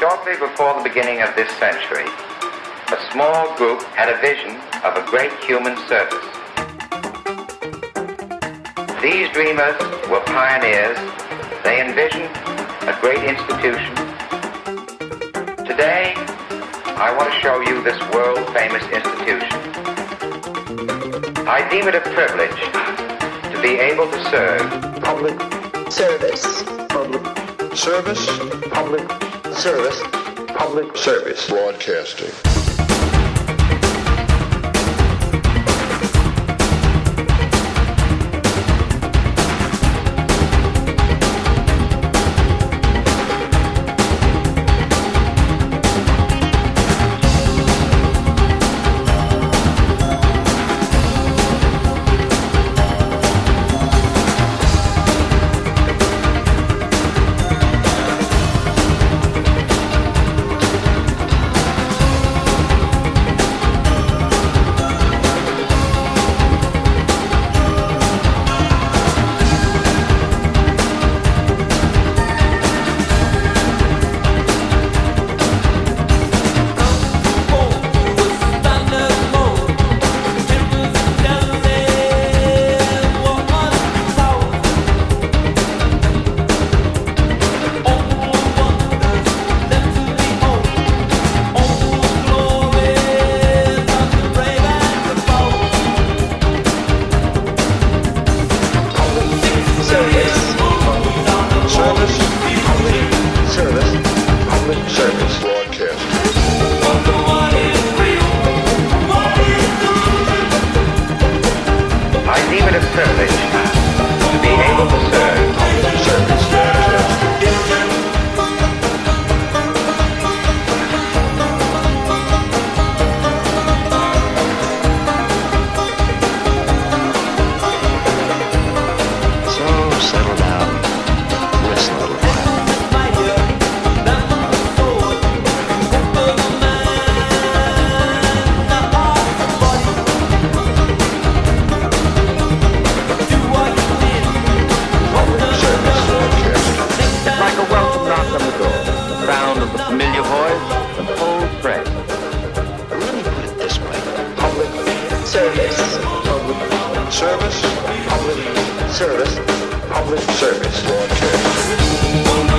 Shortly before the beginning of this century, a small group had a vision of a great human service. These dreamers were pioneers. They envisioned a great institution. Today, I want to show you this world famous institution. I deem it a privilege to be able to serve public service, public service, public service, public service. Broadcasting. public service, public service, public service. Public service.